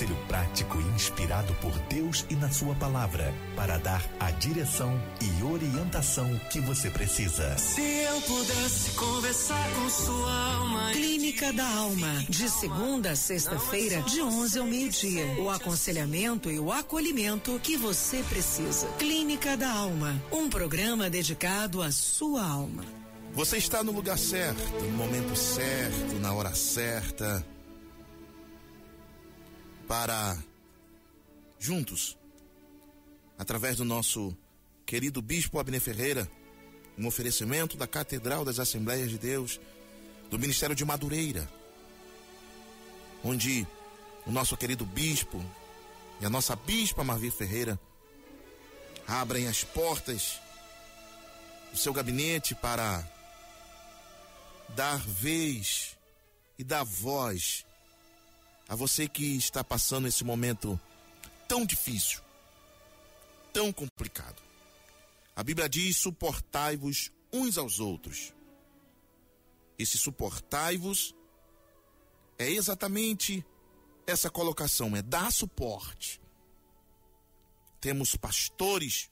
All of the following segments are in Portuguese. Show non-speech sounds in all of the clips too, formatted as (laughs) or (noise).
Conselho prático e inspirado por Deus e na Sua palavra para dar a direção e orientação que você precisa. Se eu pudesse conversar com sua alma. Clínica da Alma, de segunda a sexta-feira, de 11 ao meio-dia. O aconselhamento e o acolhimento que você precisa. Clínica da Alma, um programa dedicado à sua alma. Você está no lugar certo, no momento certo, na hora certa para juntos, através do nosso querido Bispo Abner Ferreira, um oferecimento da Catedral das Assembleias de Deus, do Ministério de Madureira, onde o nosso querido Bispo e a nossa Bispa Marvi Ferreira abrem as portas do seu gabinete para dar vez e dar voz a você que está passando esse momento tão difícil, tão complicado. A Bíblia diz: suportai-vos uns aos outros. Esse suportai-vos é exatamente essa colocação, é dar suporte. Temos pastores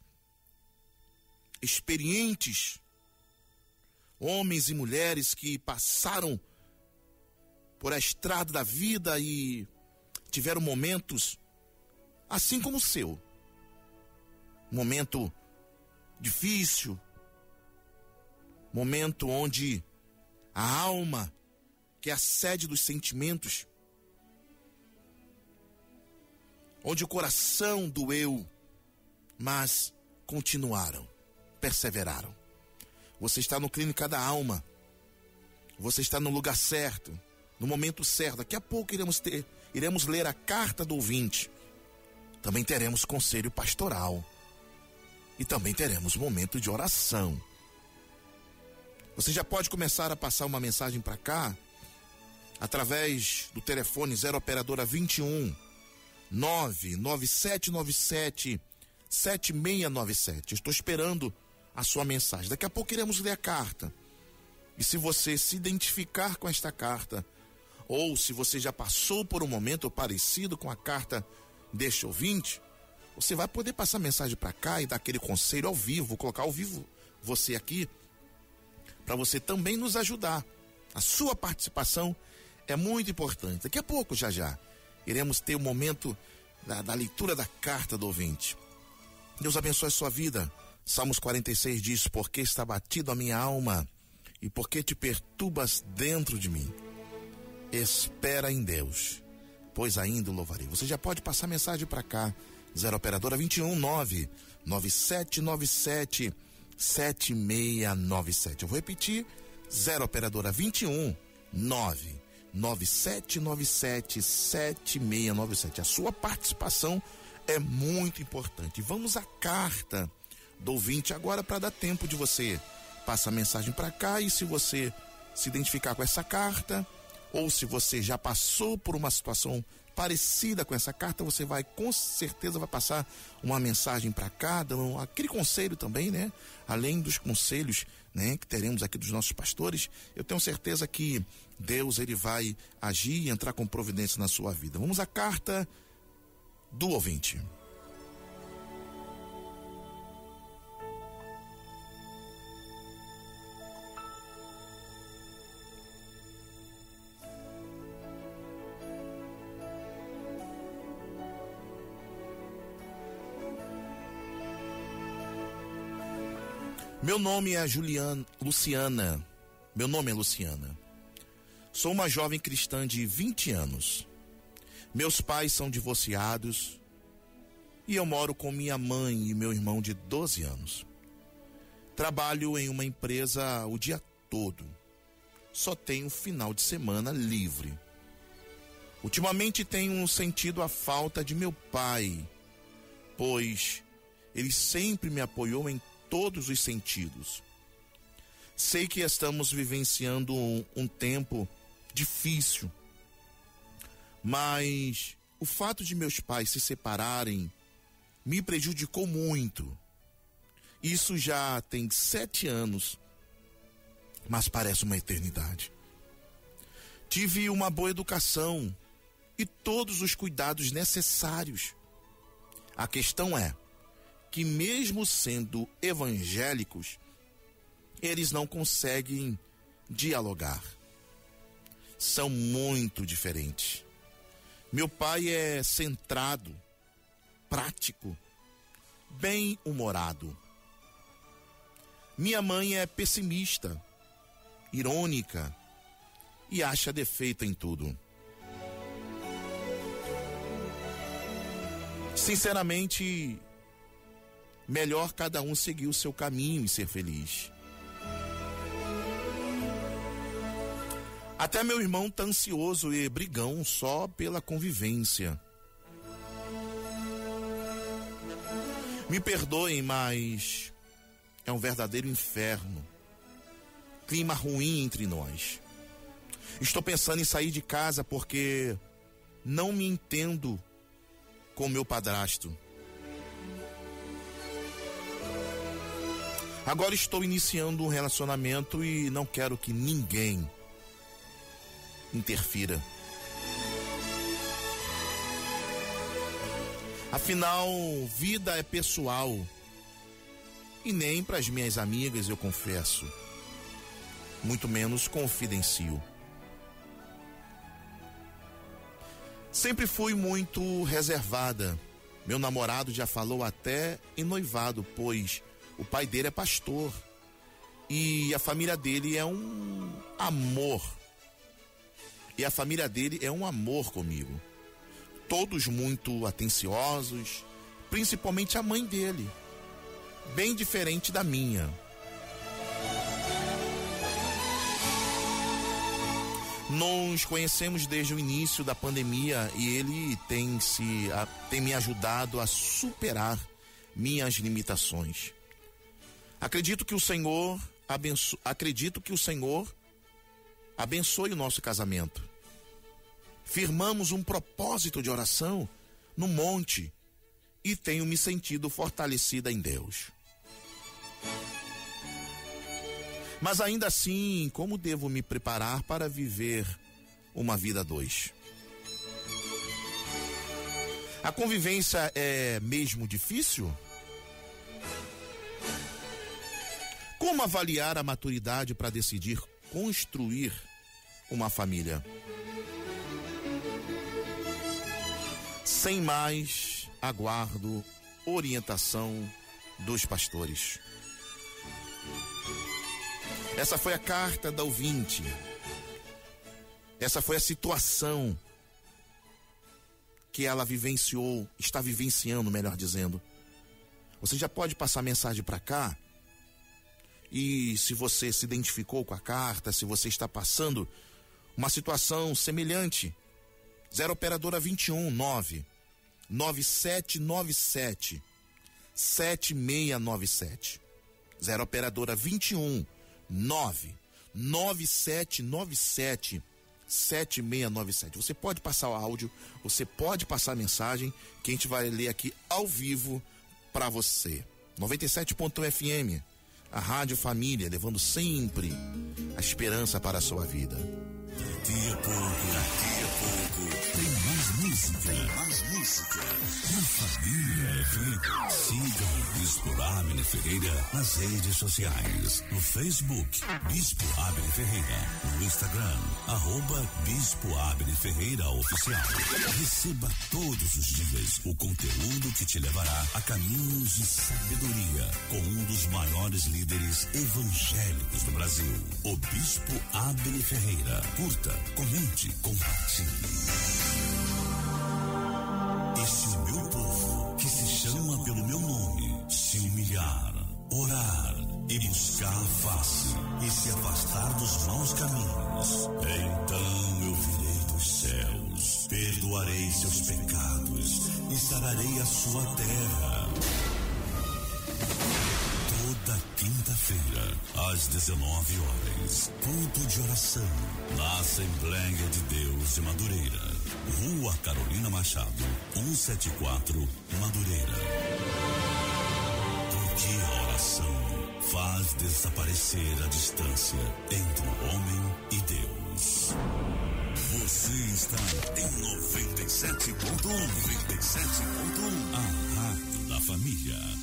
experientes, homens e mulheres que passaram por a estrada da vida e tiveram momentos assim como o seu. Momento difícil, momento onde a alma, que é a sede dos sentimentos, onde o coração doeu, mas continuaram, perseveraram. Você está no Clínica da Alma. Você está no lugar certo no momento certo. Daqui a pouco iremos ter, iremos ler a carta do ouvinte. Também teremos conselho pastoral. E também teremos momento de oração. Você já pode começar a passar uma mensagem para cá através do telefone 0 operadora 21 99797 7697. Estou esperando a sua mensagem. Daqui a pouco iremos ler a carta. E se você se identificar com esta carta, ou se você já passou por um momento parecido com a carta deste ouvinte, você vai poder passar mensagem para cá e dar aquele conselho ao vivo, colocar ao vivo você aqui, para você também nos ajudar. A sua participação é muito importante. Daqui a pouco, já já, iremos ter o um momento da, da leitura da carta do ouvinte. Deus abençoe a sua vida. Salmos 46 diz: Porque está batido a minha alma e porque te perturbas dentro de mim espera em Deus, pois ainda o louvarei. Você já pode passar mensagem para cá, 0 operadora 21 9 9797 7697. Eu vou repetir, 0 operadora 21 9 9797 7697. A sua participação é muito importante. Vamos à carta do ouvinte agora para dar tempo de você passar a mensagem para cá e se você se identificar com essa carta, ou se você já passou por uma situação parecida com essa carta, você vai com certeza vai passar uma mensagem para cada, um, aquele conselho também, né? Além dos conselhos, né, que teremos aqui dos nossos pastores, eu tenho certeza que Deus ele vai agir e entrar com providência na sua vida. Vamos à carta do ouvinte. Meu nome é Juliana, Luciana. Meu nome é Luciana. Sou uma jovem cristã de 20 anos. Meus pais são divorciados e eu moro com minha mãe e meu irmão de 12 anos. Trabalho em uma empresa o dia todo. Só tenho final de semana livre. Ultimamente tenho sentido a falta de meu pai, pois ele sempre me apoiou em todos os sentidos. Sei que estamos vivenciando um, um tempo difícil, mas o fato de meus pais se separarem me prejudicou muito. Isso já tem sete anos, mas parece uma eternidade. Tive uma boa educação e todos os cuidados necessários. A questão é que, mesmo sendo evangélicos, eles não conseguem dialogar. São muito diferentes. Meu pai é centrado, prático, bem-humorado. Minha mãe é pessimista, irônica e acha defeito em tudo. Sinceramente, melhor cada um seguir o seu caminho e ser feliz. Até meu irmão tá ansioso e brigão só pela convivência. Me perdoem, mas é um verdadeiro inferno. Clima ruim entre nós. Estou pensando em sair de casa porque não me entendo com meu padrasto. Agora estou iniciando um relacionamento e não quero que ninguém interfira. Afinal, vida é pessoal. E nem para as minhas amigas eu confesso. Muito menos confidencio. Sempre fui muito reservada. Meu namorado já falou até em noivado, pois o pai dele é pastor. E a família dele é um amor e a família dele é um amor comigo. Todos muito atenciosos, principalmente a mãe dele, bem diferente da minha. Nos conhecemos desde o início da pandemia e ele tem se tem me ajudado a superar minhas limitações. Acredito que o Senhor abenço, acredito que o Senhor abençoe o nosso casamento. Firmamos um propósito de oração no monte e tenho me sentido fortalecida em Deus. Mas ainda assim, como devo me preparar para viver uma vida dois? A convivência é mesmo difícil? Como avaliar a maturidade para decidir construir uma família. Sem mais, aguardo orientação dos pastores. Essa foi a carta da ouvinte. Essa foi a situação que ela vivenciou, está vivenciando, melhor dizendo. Você já pode passar mensagem para cá e se você se identificou com a carta, se você está passando uma situação semelhante. 0 operadora 21 9 9797 7697. 0 operadora 21 9 9797 7697. Você pode passar o áudio, você pode passar a mensagem que a gente vai ler aqui ao vivo para você. 97.1 FM a Rádio Família, levando sempre a esperança para a sua vida. Daqui a pouco, daqui a pouco, tem mais música, mais música. Na Família FM. Siga o Bispo Abner Ferreira nas redes sociais. No Facebook, Bispo Abner Ferreira. No Instagram, arroba Bispo Abner Ferreira Oficial. Receba todos os dias o conteúdo que te levará a caminhos de sabedoria com um dos maiores líderes evangélicos do Brasil, o Bispo Abner Ferreira. Curta, comente, compartilhe. Orar e buscar a face e se afastar dos maus caminhos, então eu virei dos céus, perdoarei seus pecados e sararei a sua terra toda quinta-feira, às 19 horas. Culto de oração na Assembleia de Deus de Madureira. Rua Carolina Machado, 174, Madureira. Porque a oração faz desaparecer a distância entre o homem e Deus. Você está em 97.1, 97.1, a Rádio da Família.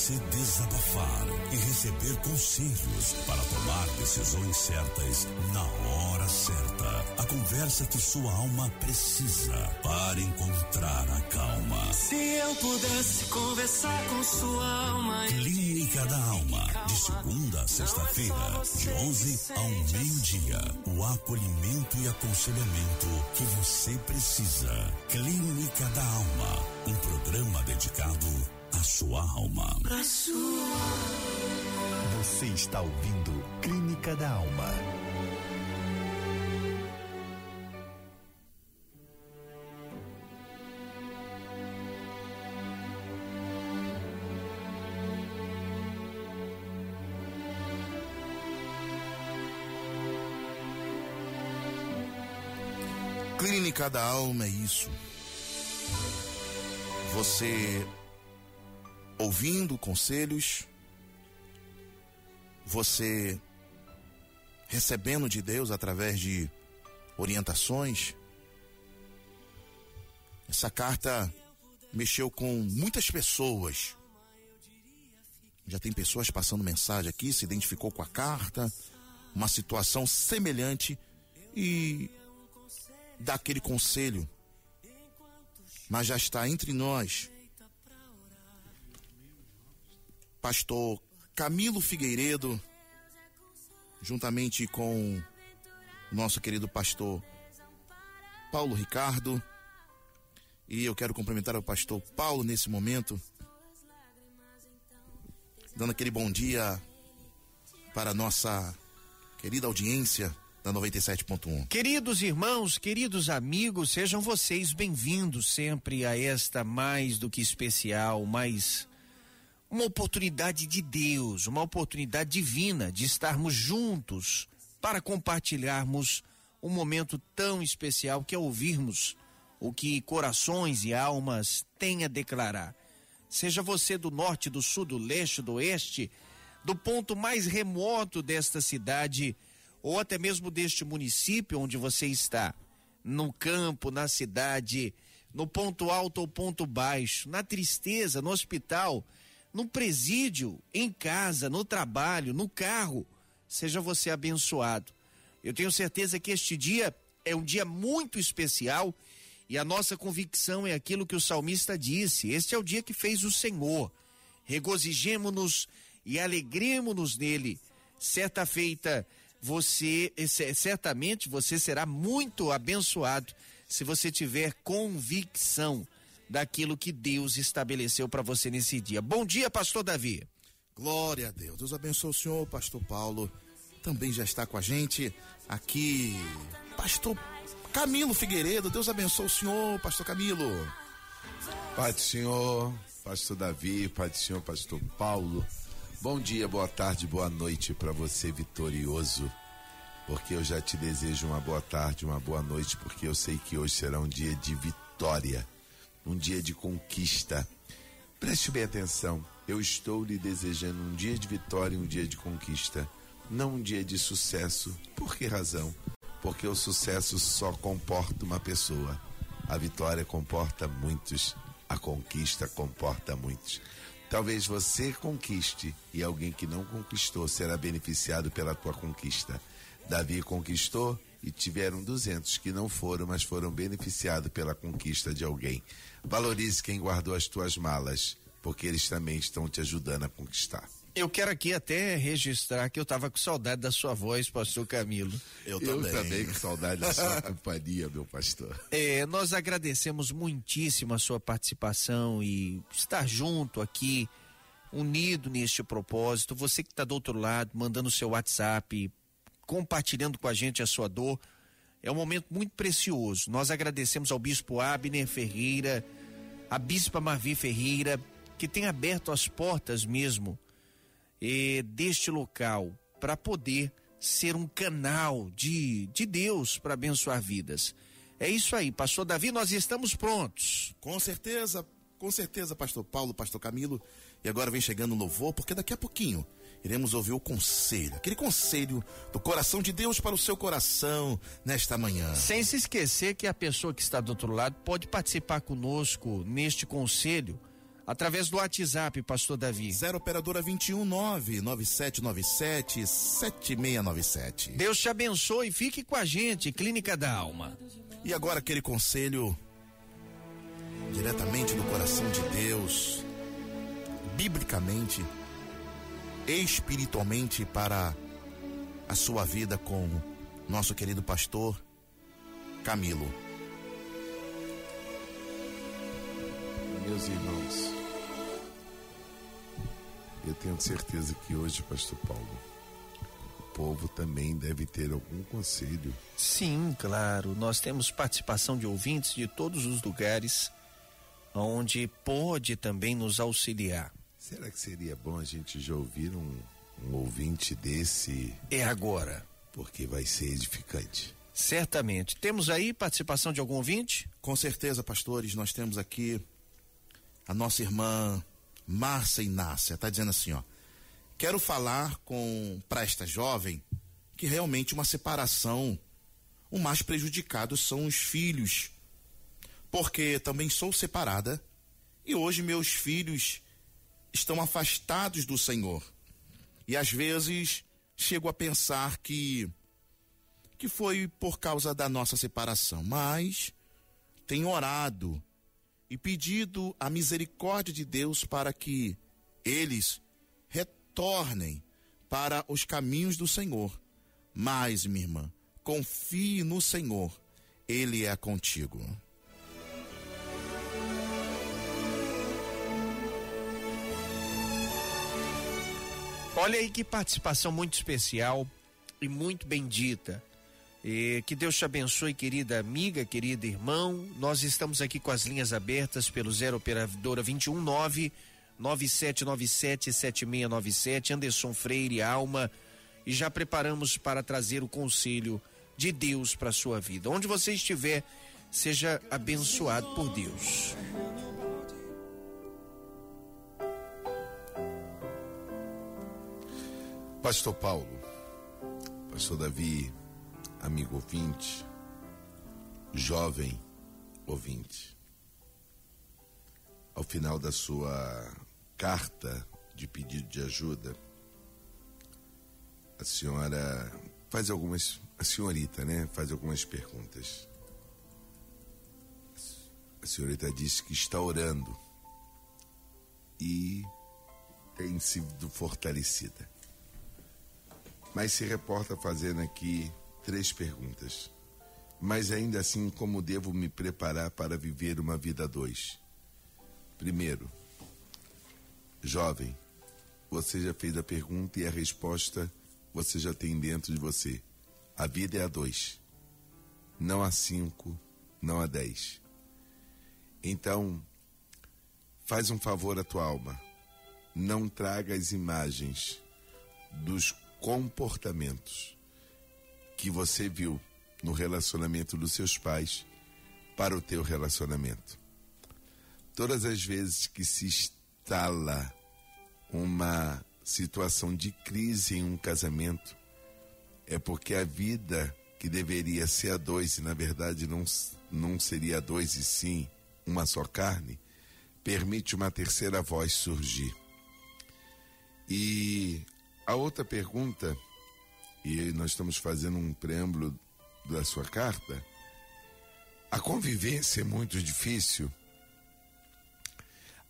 Você desabafar e receber conselhos para tomar decisões certas na hora certa. A conversa que sua alma precisa para encontrar a calma. Se eu pudesse conversar com sua alma. Clínica da Alma, de segunda a sexta-feira, de 11 ao meio-dia. O acolhimento e aconselhamento que você precisa. Clínica da Alma, um programa dedicado a sua alma. A sua. Você está ouvindo Clínica da Alma. Clínica da Alma é isso. Você ouvindo conselhos, você recebendo de Deus através de orientações. Essa carta mexeu com muitas pessoas. Já tem pessoas passando mensagem aqui, se identificou com a carta, uma situação semelhante e dá aquele conselho. Mas já está entre nós pastor Camilo Figueiredo, juntamente com nosso querido pastor Paulo Ricardo. E eu quero cumprimentar o pastor Paulo nesse momento, dando aquele bom dia para a nossa querida audiência da 97.1. Queridos irmãos, queridos amigos, sejam vocês bem-vindos sempre a esta mais do que especial, mais uma oportunidade de Deus, uma oportunidade divina de estarmos juntos para compartilharmos um momento tão especial que é ouvirmos o que corações e almas têm a declarar. Seja você do norte, do sul, do leste, do oeste, do ponto mais remoto desta cidade ou até mesmo deste município onde você está, no campo, na cidade, no ponto alto ou ponto baixo, na tristeza, no hospital, no presídio, em casa, no trabalho, no carro. Seja você abençoado. Eu tenho certeza que este dia é um dia muito especial e a nossa convicção é aquilo que o salmista disse: Este é o dia que fez o Senhor. Regozijemo-nos e alegremos-nos nele. Certa feita, você, certamente você será muito abençoado se você tiver convicção daquilo que Deus estabeleceu para você nesse dia. Bom dia, pastor Davi. Glória a Deus. Deus abençoe o senhor, pastor Paulo. Também já está com a gente aqui, pastor Camilo Figueiredo. Deus abençoe o senhor, pastor Camilo. Pai do Senhor, pastor Davi, Pai do Senhor, pastor Paulo. Bom dia, boa tarde, boa noite para você, vitorioso. Porque eu já te desejo uma boa tarde, uma boa noite, porque eu sei que hoje será um dia de vitória um dia de conquista. Preste bem atenção, eu estou lhe desejando um dia de vitória e um dia de conquista, não um dia de sucesso. Por que razão? Porque o sucesso só comporta uma pessoa, a vitória comporta muitos, a conquista comporta muitos. Talvez você conquiste e alguém que não conquistou será beneficiado pela tua conquista. Davi conquistou e tiveram 200 que não foram, mas foram beneficiados pela conquista de alguém. Valorize quem guardou as tuas malas, porque eles também estão te ajudando a conquistar. Eu quero aqui até registrar que eu estava com saudade da sua voz, pastor Camilo. Eu também. Eu também com saudade da sua (laughs) companhia, meu pastor. É, nós agradecemos muitíssimo a sua participação e estar junto aqui, unido neste propósito. Você que está do outro lado, mandando seu WhatsApp, compartilhando com a gente a sua dor. É um momento muito precioso. Nós agradecemos ao bispo Abner Ferreira, a bispa Marvi Ferreira, que tem aberto as portas mesmo eh, deste local para poder ser um canal de, de Deus para abençoar vidas. É isso aí, pastor Davi, nós estamos prontos. Com certeza, com certeza, pastor Paulo, pastor Camilo. E agora vem chegando o louvor, porque daqui a pouquinho iremos ouvir o conselho, aquele conselho do coração de Deus para o seu coração nesta manhã. Sem se esquecer que a pessoa que está do outro lado pode participar conosco neste conselho através do WhatsApp, pastor Davi. 0 operadora 219 9797 7697. Deus te abençoe e fique com a gente, Clínica da Alma. E agora aquele conselho diretamente do coração de Deus, biblicamente, espiritualmente para a sua vida com nosso querido pastor Camilo. Meus irmãos, eu tenho certeza que hoje, Pastor Paulo, o povo também deve ter algum conselho. Sim, claro. Nós temos participação de ouvintes de todos os lugares, onde pode também nos auxiliar. Será que seria bom a gente já ouvir um, um ouvinte desse? É agora. Porque vai ser edificante. Certamente. Temos aí participação de algum ouvinte? Com certeza, pastores, nós temos aqui a nossa irmã Márcia Inácia, está dizendo assim, ó. Quero falar com para esta jovem que realmente uma separação, o mais prejudicado são os filhos. Porque também sou separada e hoje meus filhos estão afastados do Senhor. E às vezes chego a pensar que que foi por causa da nossa separação, mas tenho orado e pedido a misericórdia de Deus para que eles retornem para os caminhos do Senhor. Mas, minha irmã, confie no Senhor, Ele é contigo. Olha aí que participação muito especial e muito bendita. E que Deus te abençoe, querida amiga, querido irmão. Nós estamos aqui com as linhas abertas pelo 0 operadora 219 9797 7697 Anderson Freire Alma e já preparamos para trazer o conselho de Deus para sua vida. Onde você estiver, seja abençoado por Deus. Pastor Paulo, Pastor Davi, amigo ouvinte, jovem ouvinte. Ao final da sua carta de pedido de ajuda, a senhora faz algumas, a senhorita, né, faz algumas perguntas. A senhorita disse que está orando e tem sido fortalecida. Mas se reporta fazendo aqui três perguntas. Mas ainda assim, como devo me preparar para viver uma vida a dois? Primeiro, jovem, você já fez a pergunta e a resposta você já tem dentro de você. A vida é a dois, não a cinco, não a dez. Então, faz um favor à tua alma. Não traga as imagens dos comportamentos que você viu no relacionamento dos seus pais para o teu relacionamento. Todas as vezes que se instala uma situação de crise em um casamento, é porque a vida que deveria ser a dois e na verdade não, não seria a dois e sim uma só carne, permite uma terceira voz surgir. E a outra pergunta e nós estamos fazendo um preâmbulo da sua carta, a convivência é muito difícil.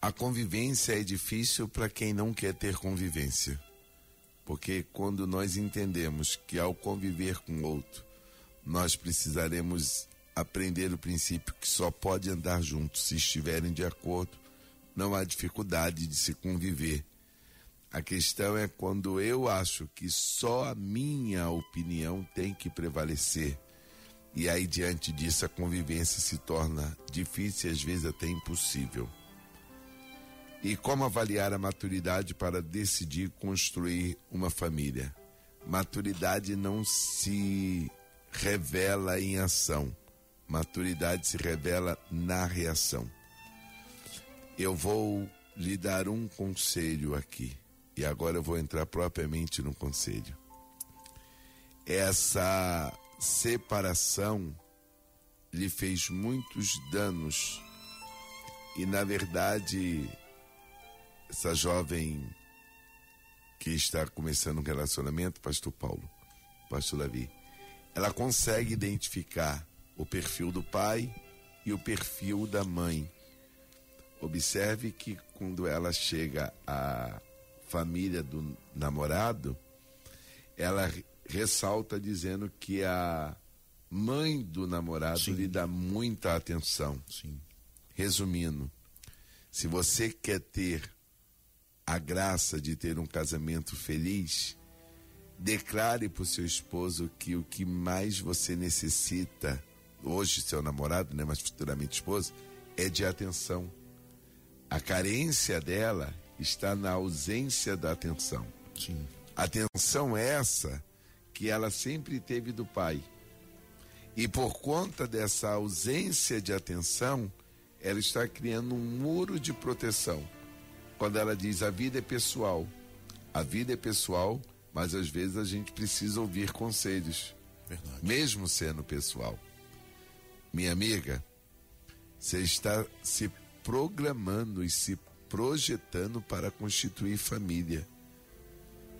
A convivência é difícil para quem não quer ter convivência. Porque quando nós entendemos que ao conviver com outro, nós precisaremos aprender o princípio que só pode andar juntos se estiverem de acordo, não há dificuldade de se conviver a questão é quando eu acho que só a minha opinião tem que prevalecer. E aí, diante disso, a convivência se torna difícil e às vezes até impossível. E como avaliar a maturidade para decidir construir uma família? Maturidade não se revela em ação. Maturidade se revela na reação. Eu vou lhe dar um conselho aqui. E agora eu vou entrar propriamente no conselho. Essa separação lhe fez muitos danos. E na verdade, essa jovem que está começando um relacionamento, pastor Paulo, pastor Davi, ela consegue identificar o perfil do pai e o perfil da mãe. Observe que quando ela chega à família do namorado, ela ressalta dizendo que a mãe do namorado Sim. lhe dá muita atenção. Sim. Resumindo, se você quer ter a graça de ter um casamento feliz, declare para o seu esposo que o que mais você necessita, hoje seu namorado, né, mas futuramente esposo, é de atenção. A carência dela está na ausência da atenção. Sim. Atenção essa que ela sempre teve do pai. E por conta dessa ausência de atenção, ela está criando um muro de proteção. Quando ela diz a vida é pessoal, a vida é pessoal, mas às vezes a gente precisa ouvir conselhos, Verdade. mesmo sendo pessoal. Minha amiga, você está se programando e se projetando para constituir família.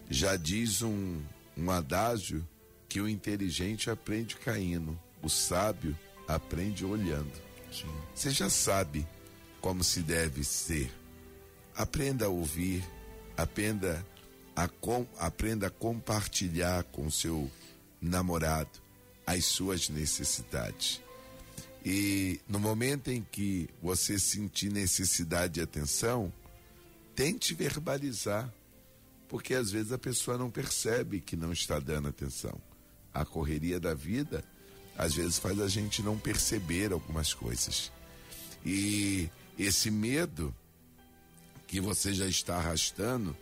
Já diz um, um adágio que o inteligente aprende caindo, o sábio aprende olhando. Sim. Você já sabe como se deve ser. Aprenda a ouvir, aprenda a, com, aprenda a compartilhar com seu namorado as suas necessidades. E no momento em que você sentir necessidade de atenção, tente verbalizar, porque às vezes a pessoa não percebe que não está dando atenção. A correria da vida às vezes faz a gente não perceber algumas coisas. E esse medo que você já está arrastando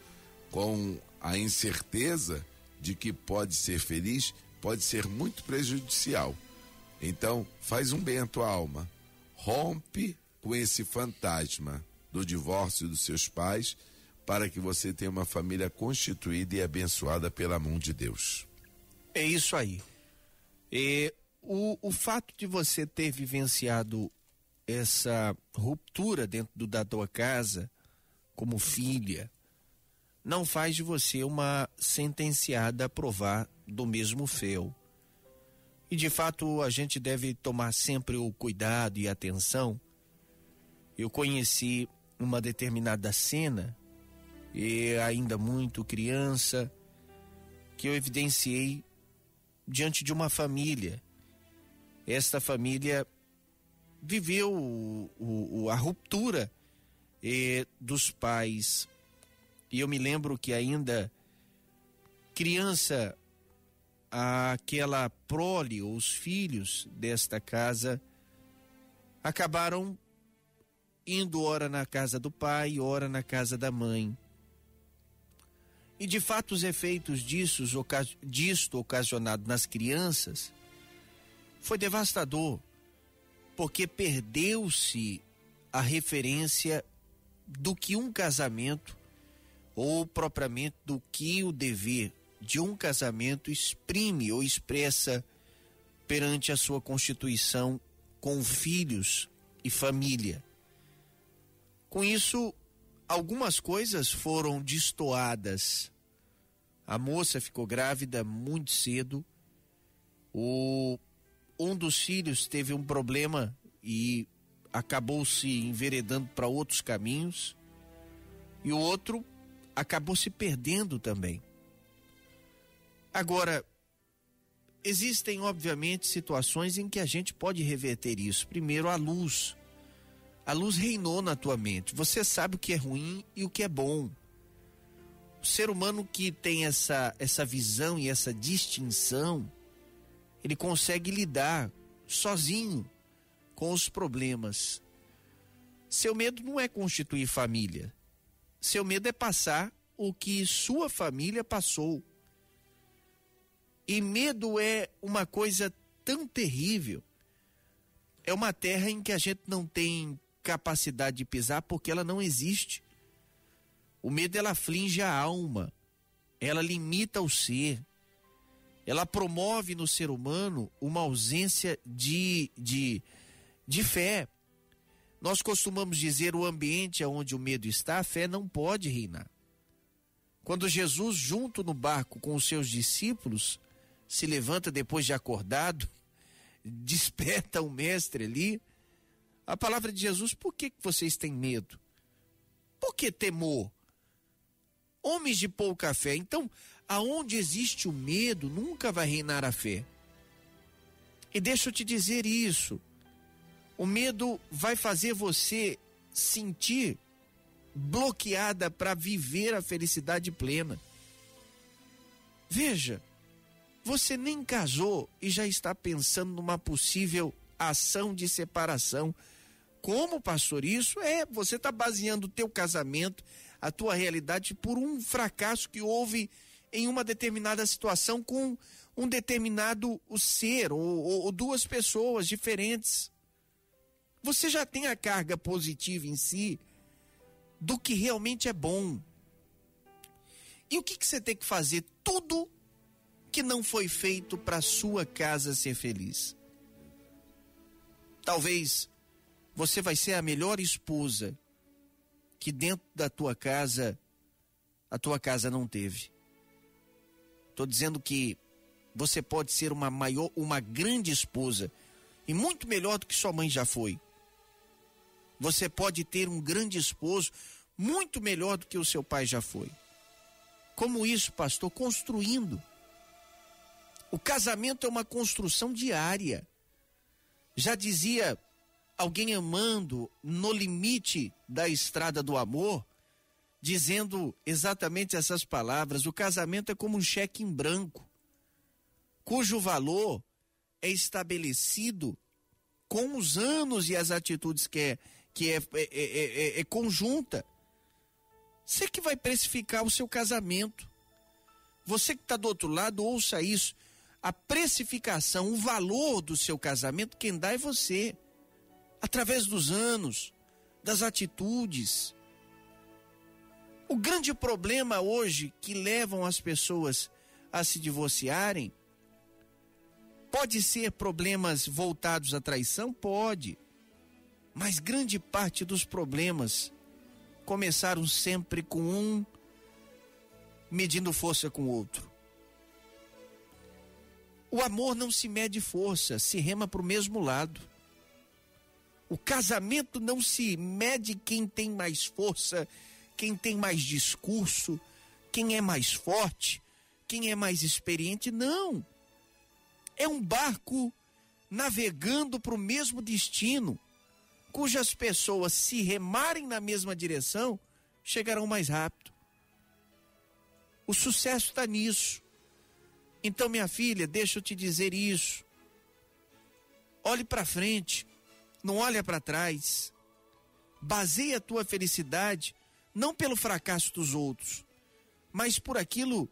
com a incerteza de que pode ser feliz, pode ser muito prejudicial. Então, faz um bem à tua alma. Rompe com esse fantasma do divórcio dos seus pais para que você tenha uma família constituída e abençoada pela mão de Deus. É isso aí. E o, o fato de você ter vivenciado essa ruptura dentro do, da tua casa, como filha, não faz de você uma sentenciada a provar do mesmo fel. E de fato a gente deve tomar sempre o cuidado e atenção. Eu conheci uma determinada cena, e ainda muito criança, que eu evidenciei diante de uma família. Esta família viveu o, o, a ruptura dos pais. E eu me lembro que ainda criança aquela prole, ou os filhos desta casa, acabaram indo ora na casa do pai, ora na casa da mãe. E de fato os efeitos disso, disto ocasionado nas crianças foi devastador, porque perdeu-se a referência do que um casamento ou propriamente do que o dever de um casamento exprime ou expressa perante a sua constituição com filhos e família. Com isso, algumas coisas foram destoadas. A moça ficou grávida muito cedo. O um dos filhos teve um problema e acabou se enveredando para outros caminhos. E o outro acabou se perdendo também. Agora, existem obviamente situações em que a gente pode reverter isso. Primeiro, a luz. A luz reinou na tua mente. Você sabe o que é ruim e o que é bom. O ser humano que tem essa, essa visão e essa distinção, ele consegue lidar sozinho com os problemas. Seu medo não é constituir família. Seu medo é passar o que sua família passou. E medo é uma coisa tão terrível. É uma terra em que a gente não tem capacidade de pisar porque ela não existe. O medo ela aflige a alma, ela limita o ser, ela promove no ser humano uma ausência de, de, de fé. Nós costumamos dizer o ambiente onde o medo está, a fé não pode reinar. Quando Jesus, junto no barco com os seus discípulos, se levanta depois de acordado, (laughs) desperta o mestre ali, a palavra de Jesus, por que vocês têm medo? Por que temor? Homens de pouca fé. Então, aonde existe o medo, nunca vai reinar a fé. E deixa eu te dizer isso. O medo vai fazer você sentir bloqueada para viver a felicidade plena. Veja, você nem casou e já está pensando numa possível ação de separação. Como, pastor? Isso é, você está baseando o teu casamento, a tua realidade por um fracasso que houve em uma determinada situação com um determinado ser ou, ou, ou duas pessoas diferentes. Você já tem a carga positiva em si do que realmente é bom. E o que, que você tem que fazer? Tudo que não foi feito para sua casa ser feliz. Talvez você vai ser a melhor esposa que dentro da tua casa a tua casa não teve. Estou dizendo que você pode ser uma maior, uma grande esposa e muito melhor do que sua mãe já foi. Você pode ter um grande esposo muito melhor do que o seu pai já foi. Como isso, pastor? Construindo. O casamento é uma construção diária. Já dizia alguém amando no limite da estrada do amor, dizendo exatamente essas palavras: o casamento é como um cheque em branco, cujo valor é estabelecido com os anos e as atitudes que é que é, é, é, é, é conjunta. Você que vai precificar o seu casamento. Você que está do outro lado, ouça isso. A precificação, o valor do seu casamento, quem dá é você. Através dos anos, das atitudes. O grande problema hoje que levam as pessoas a se divorciarem pode ser problemas voltados à traição? Pode. Mas grande parte dos problemas começaram sempre com um medindo força com o outro. O amor não se mede força, se rema para o mesmo lado. O casamento não se mede quem tem mais força, quem tem mais discurso, quem é mais forte, quem é mais experiente. Não. É um barco navegando para o mesmo destino cujas pessoas, se remarem na mesma direção, chegarão mais rápido. O sucesso está nisso. Então, minha filha, deixa eu te dizer isso. Olhe para frente, não olhe para trás. Baseie a tua felicidade não pelo fracasso dos outros, mas por aquilo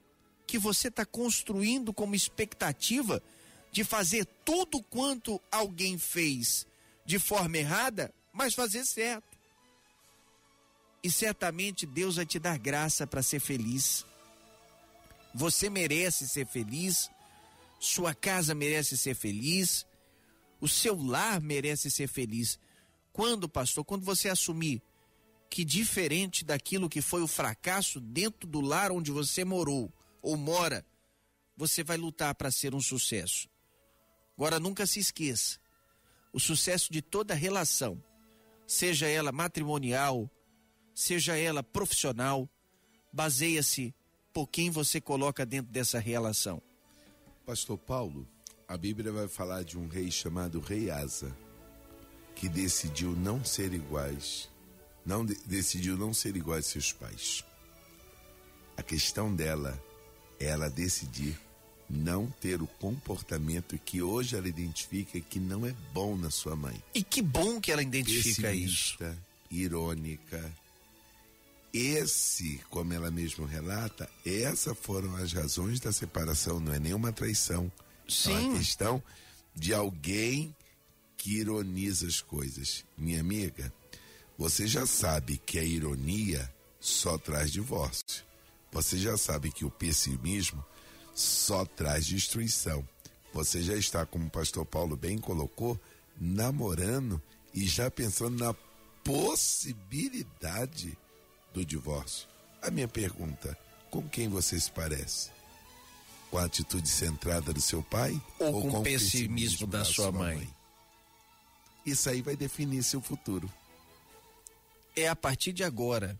que você está construindo como expectativa de fazer tudo quanto alguém fez de forma errada, mas fazer certo. E certamente Deus vai te dar graça para ser feliz. Você merece ser feliz, sua casa merece ser feliz, o seu lar merece ser feliz. Quando, pastor? Quando você assumir que diferente daquilo que foi o fracasso dentro do lar onde você morou ou mora, você vai lutar para ser um sucesso. Agora nunca se esqueça, o sucesso de toda relação, seja ela matrimonial, seja ela profissional, baseia-se por quem você coloca dentro dessa relação. Pastor Paulo, a Bíblia vai falar de um rei chamado Rei Asa, que decidiu não ser iguais, não de, decidiu não ser igual a seus pais. A questão dela é ela decidir não ter o comportamento que hoje ela identifica que não é bom na sua mãe. E que bom que ela identifica isso. Irônica. Esse, como ela mesma relata, essas foram as razões da separação, não é nenhuma traição. Sim. É uma questão de alguém que ironiza as coisas. Minha amiga, você já sabe que a ironia só traz divórcio. Você já sabe que o pessimismo só traz destruição. Você já está, como o pastor Paulo bem colocou, namorando e já pensando na possibilidade do divórcio. A minha pergunta: com quem você se parece? Com a atitude centrada do seu pai ou, ou com, com o pessimismo, pessimismo da, da, sua mãe? mãe? Isso aí vai definir seu futuro. É a partir de agora.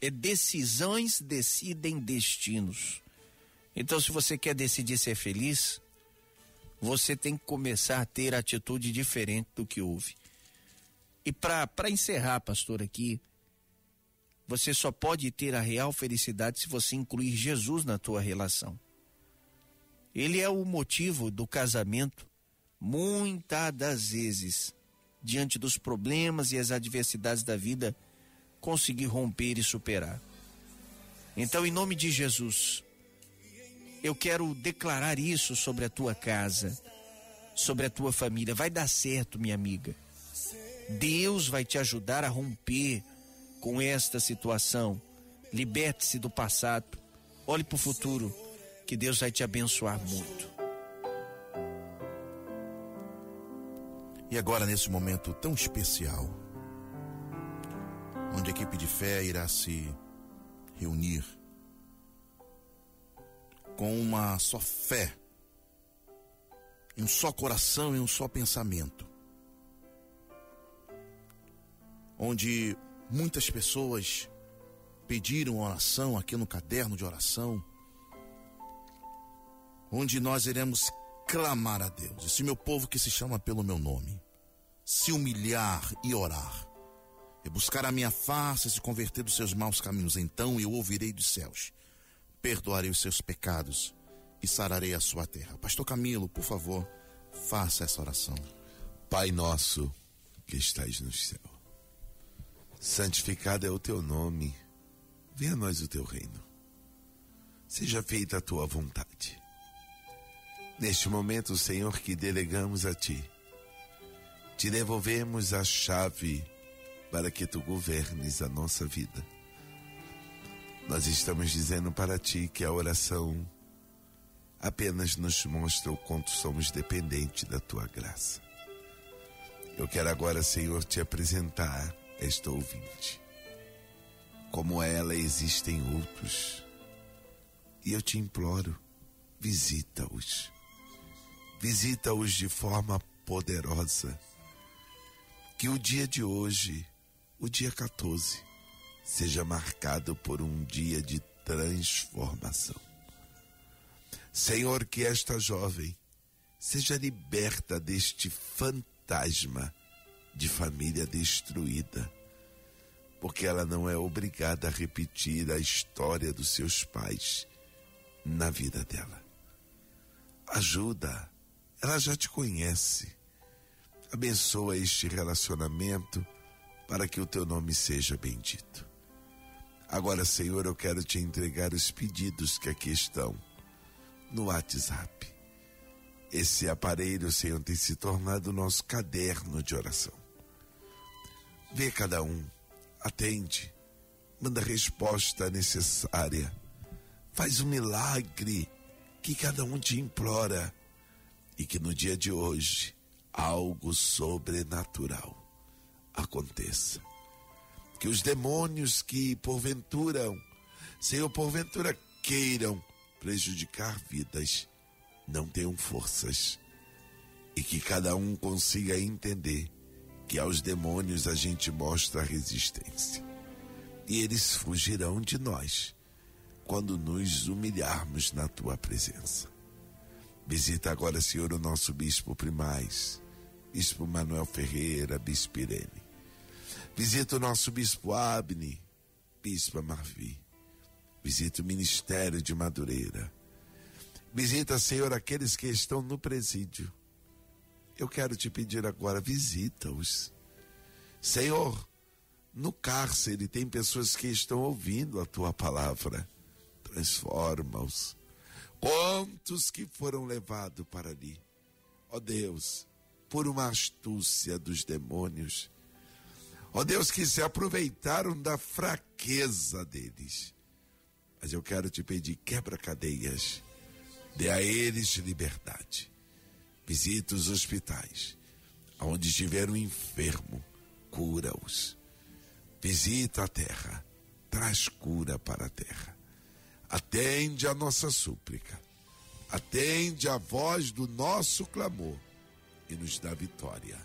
É decisões decidem destinos. Então, se você quer decidir ser feliz, você tem que começar a ter atitude diferente do que houve. E para encerrar, pastor, aqui, você só pode ter a real felicidade se você incluir Jesus na tua relação. Ele é o motivo do casamento, muitas das vezes, diante dos problemas e as adversidades da vida, conseguir romper e superar. Então, em nome de Jesus, eu quero declarar isso sobre a tua casa, sobre a tua família. Vai dar certo, minha amiga. Deus vai te ajudar a romper com esta situação. Liberte-se do passado. Olhe para o futuro, que Deus vai te abençoar muito. E agora, nesse momento tão especial, onde a equipe de fé irá se reunir com uma só fé, em um só coração e um só pensamento. Onde muitas pessoas pediram oração aqui no caderno de oração, onde nós iremos clamar a Deus. Esse meu povo que se chama pelo meu nome, se humilhar e orar, e buscar a minha face e se converter dos seus maus caminhos, então eu ouvirei dos céus perdoarei os seus pecados e sararei a sua terra. Pastor Camilo, por favor, faça essa oração. Pai nosso que estais no céu, santificado é o teu nome, venha a nós o teu reino. Seja feita a tua vontade. Neste momento, Senhor, que delegamos a ti, te devolvemos a chave para que tu governes a nossa vida nós estamos dizendo para ti que a oração apenas nos mostra o quanto somos dependentes da tua graça. Eu quero agora, Senhor, te apresentar esta ouvinte. Como ela existem outros. E eu te imploro, visita-os. Visita-os de forma poderosa. Que o dia de hoje, o dia 14, seja marcado por um dia de transformação. Senhor, que esta jovem seja liberta deste fantasma de família destruída, porque ela não é obrigada a repetir a história dos seus pais na vida dela. Ajuda, ela já te conhece. Abençoa este relacionamento para que o teu nome seja bendito. Agora, Senhor, eu quero te entregar os pedidos que aqui estão no WhatsApp. Esse aparelho, Senhor, tem se tornado nosso caderno de oração. Vê cada um, atende, manda a resposta necessária, faz um milagre que cada um te implora e que no dia de hoje algo sobrenatural aconteça que os demônios que porventura, Senhor, porventura queiram prejudicar vidas, não tenham forças. E que cada um consiga entender que aos demônios a gente mostra resistência. E eles fugirão de nós quando nos humilharmos na tua presença. Visita agora, Senhor, o nosso bispo primaz, bispo Manuel Ferreira, bispo Irene. Visita o nosso bispo Abne, bispo Marvi. Visita o ministério de Madureira. Visita, Senhor, aqueles que estão no presídio. Eu quero te pedir agora, visita-os. Senhor, no cárcere tem pessoas que estão ouvindo a tua palavra. Transforma-os. Quantos que foram levados para ali? Ó Deus, por uma astúcia dos demônios. Ó Deus, que se aproveitaram da fraqueza deles. Mas eu quero te pedir, quebra cadeias, dê a eles liberdade. Visita os hospitais, onde estiver um enfermo, cura-os. Visita a terra, traz cura para a terra. Atende a nossa súplica, atende a voz do nosso clamor e nos dá vitória.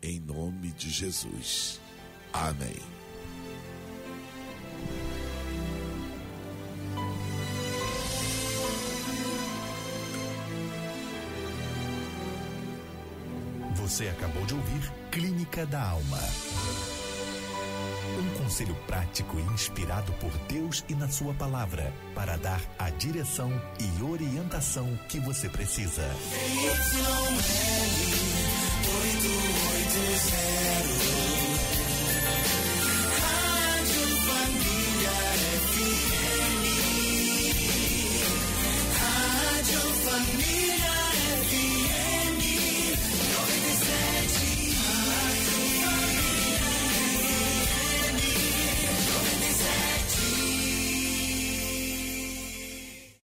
Em nome de Jesus. Amém. Você acabou de ouvir Clínica da Alma. Um conselho prático e inspirado por Deus e na Sua palavra para dar a direção e orientação que você precisa.